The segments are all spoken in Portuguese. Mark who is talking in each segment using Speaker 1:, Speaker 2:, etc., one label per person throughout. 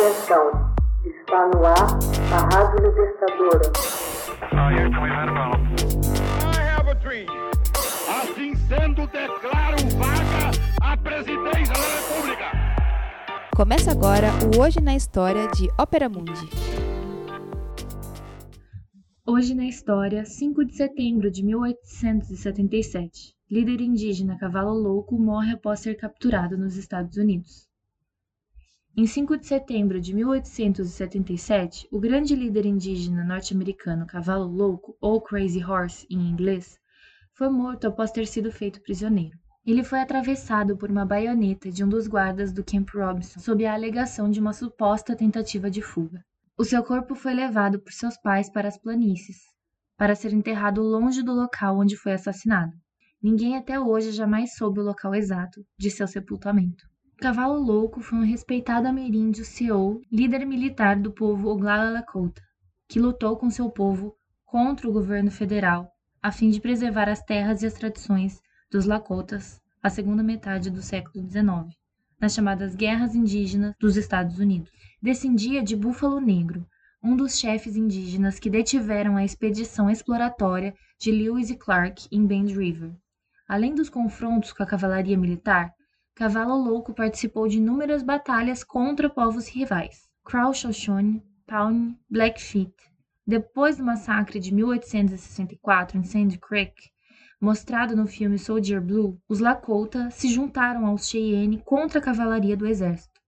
Speaker 1: Atenção, está no ar a Rádio Libertadora.
Speaker 2: Assim sendo, declaro vaga a presidência da República.
Speaker 3: Começa agora o Hoje na História de Ópera Mundi.
Speaker 4: Hoje na história, 5 de setembro de 1877. Líder indígena Cavalo Louco morre após ser capturado nos Estados Unidos. Em 5 de setembro de 1877, o grande líder indígena norte-americano Cavalo Louco, ou Crazy Horse em inglês, foi morto após ter sido feito prisioneiro. Ele foi atravessado por uma baioneta de um dos guardas do Camp Robinson sob a alegação de uma suposta tentativa de fuga. O seu corpo foi levado por seus pais para as planícies, para ser enterrado longe do local onde foi assassinado. Ninguém até hoje jamais soube o local exato de seu sepultamento. Cavalo Louco foi um respeitado ameríndio Sioux, líder militar do povo Oglala Lakota, que lutou com seu povo contra o governo federal a fim de preservar as terras e as tradições dos Lakotas a segunda metade do século XIX, nas chamadas Guerras Indígenas dos Estados Unidos. Descendia de Búfalo Negro, um dos chefes indígenas que detiveram a expedição exploratória de Lewis e Clark em Bend River. Além dos confrontos com a cavalaria militar, Cavalo Louco participou de inúmeras batalhas contra povos rivais, Crow-Shoshone, Pawnee, Blackfeet. Depois do massacre de 1864 em Sandy Creek, mostrado no filme Soldier Blue, os Lakota se juntaram aos Cheyenne contra a cavalaria do exército.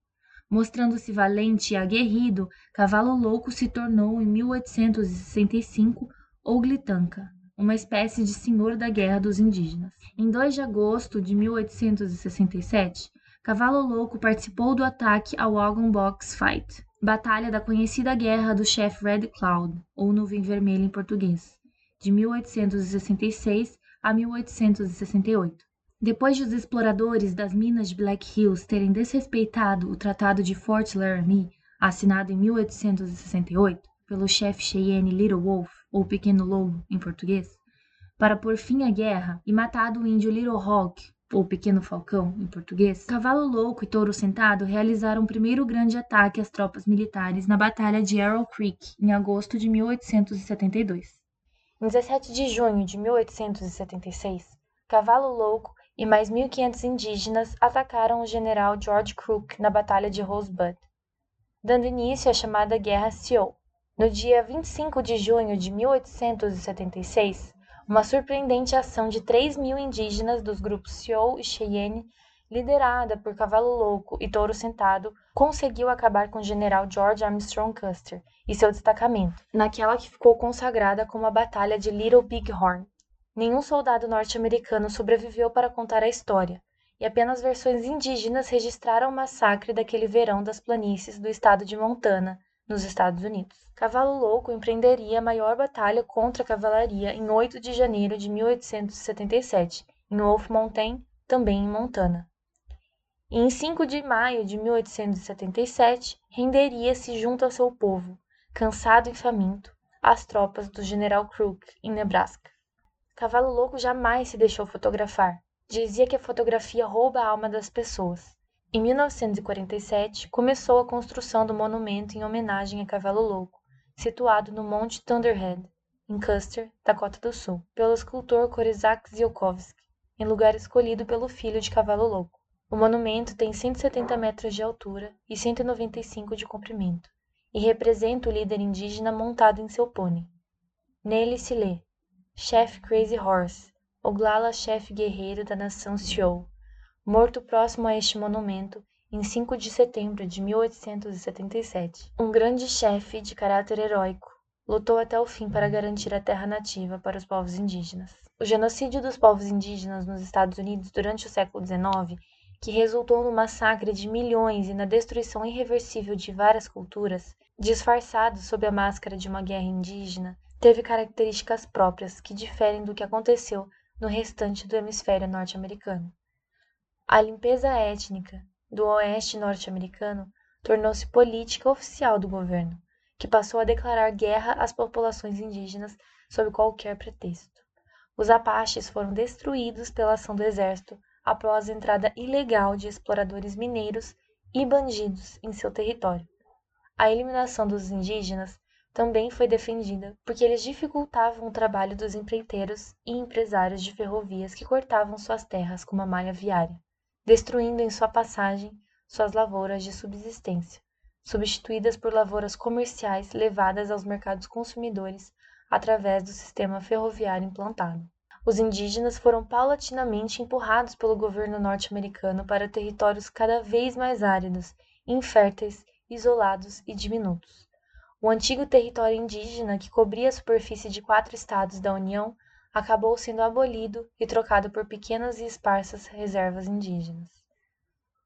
Speaker 4: Mostrando-se valente e aguerrido, Cavalo Louco se tornou em 1865 Oglitanka, uma espécie de senhor da guerra dos indígenas. Em 2 de agosto de 1867, Cavalo Louco participou do ataque ao Wagon Box Fight, batalha da conhecida guerra do chefe Red Cloud, ou Nuvem Vermelha em português, de 1866 a 1868. Depois de os exploradores das minas de Black Hills terem desrespeitado o Tratado de Fort Laramie, assinado em 1868 pelo chefe Cheyenne Little Wolf, ou Pequeno Lobo em português, para pôr fim à guerra e matado o índio Little Hawk, ou Pequeno Falcão em português, Cavalo Louco e Touro Sentado realizaram o primeiro grande ataque às tropas militares na Batalha de Arrow Creek, em agosto de 1872.
Speaker 5: Em 17 de junho de 1876, Cavalo Louco e mais 1.500 indígenas atacaram o general George Crook na Batalha de Rosebud, dando início à chamada Guerra Sioux. No dia 25 de junho de 1876, uma surpreendente ação de 3 mil indígenas dos grupos Sioux e Cheyenne, liderada por Cavalo Louco e Touro Sentado, conseguiu acabar com o general George Armstrong Custer e seu destacamento, naquela que ficou consagrada como a Batalha de Little Big Horn. Nenhum soldado norte-americano sobreviveu para contar a história, e apenas versões indígenas registraram o massacre daquele verão das planícies do estado de Montana, nos Estados Unidos. Cavalo Louco empreenderia a maior batalha contra a cavalaria em 8 de janeiro de 1877, em Wolf Mountain, também em Montana. E em 5 de maio de 1877, renderia-se junto ao seu povo, cansado e faminto, às tropas do general Crook, em Nebraska. Cavalo Louco jamais se deixou fotografar. Dizia que a fotografia rouba a alma das pessoas. Em 1947, começou a construção do monumento em homenagem a Cavalo Louco, situado no Monte Thunderhead, em Custer, Dakota do Sul, pelo escultor Korzak Ziolkowski, em lugar escolhido pelo filho de Cavalo Louco. O monumento tem 170 metros de altura e 195 de comprimento, e representa o líder indígena montado em seu pônei. Nele se lê: Chef Crazy Horse, Oglala chefe guerreiro da nação Sioux, morto próximo a este monumento em 5 de setembro de 1877. Um grande chefe de caráter heróico, lutou até o fim para garantir a terra nativa para os povos indígenas. O genocídio dos povos indígenas nos Estados Unidos durante o século XIX, que resultou no massacre de milhões e na destruição irreversível de várias culturas, disfarçado sob a máscara de uma guerra indígena, teve características próprias que diferem do que aconteceu no restante do hemisfério norte-americano. A limpeza étnica do oeste norte-americano tornou-se política oficial do governo, que passou a declarar guerra às populações indígenas sob qualquer pretexto. Os Apaches foram destruídos pela ação do exército após a entrada ilegal de exploradores mineiros e bandidos em seu território. A eliminação dos indígenas também foi defendida porque eles dificultavam o trabalho dos empreiteiros e empresários de ferrovias que cortavam suas terras com uma malha viária, destruindo em sua passagem suas lavouras de subsistência, substituídas por lavouras comerciais levadas aos mercados consumidores através do sistema ferroviário implantado. Os indígenas foram paulatinamente empurrados pelo governo norte-americano para territórios cada vez mais áridos, inférteis, isolados e diminutos. O antigo território indígena, que cobria a superfície de quatro estados da União, acabou sendo abolido e trocado por pequenas e esparsas reservas indígenas.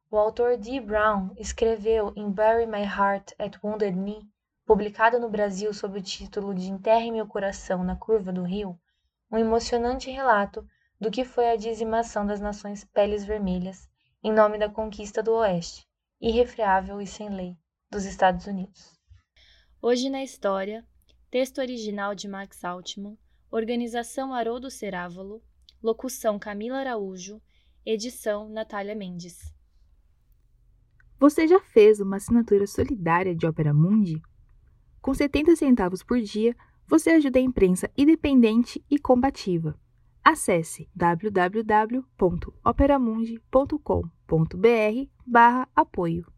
Speaker 5: O autor D. Brown escreveu em Bury My Heart at Wounded Knee, publicado no Brasil sob o título de Enterre Meu Coração na Curva do Rio, um emocionante relato do que foi a dizimação das nações peles vermelhas em nome da conquista do Oeste, irrefreável e sem lei, dos Estados Unidos.
Speaker 4: Hoje na História, texto original de Max Altman, organização Haroldo Cerávolo, locução Camila Araújo, edição Natália Mendes.
Speaker 3: Você já fez uma assinatura solidária de Opera Mundi? Com 70 centavos por dia, você ajuda a imprensa independente e combativa. Acesse www.operamundi.com.br/apoio.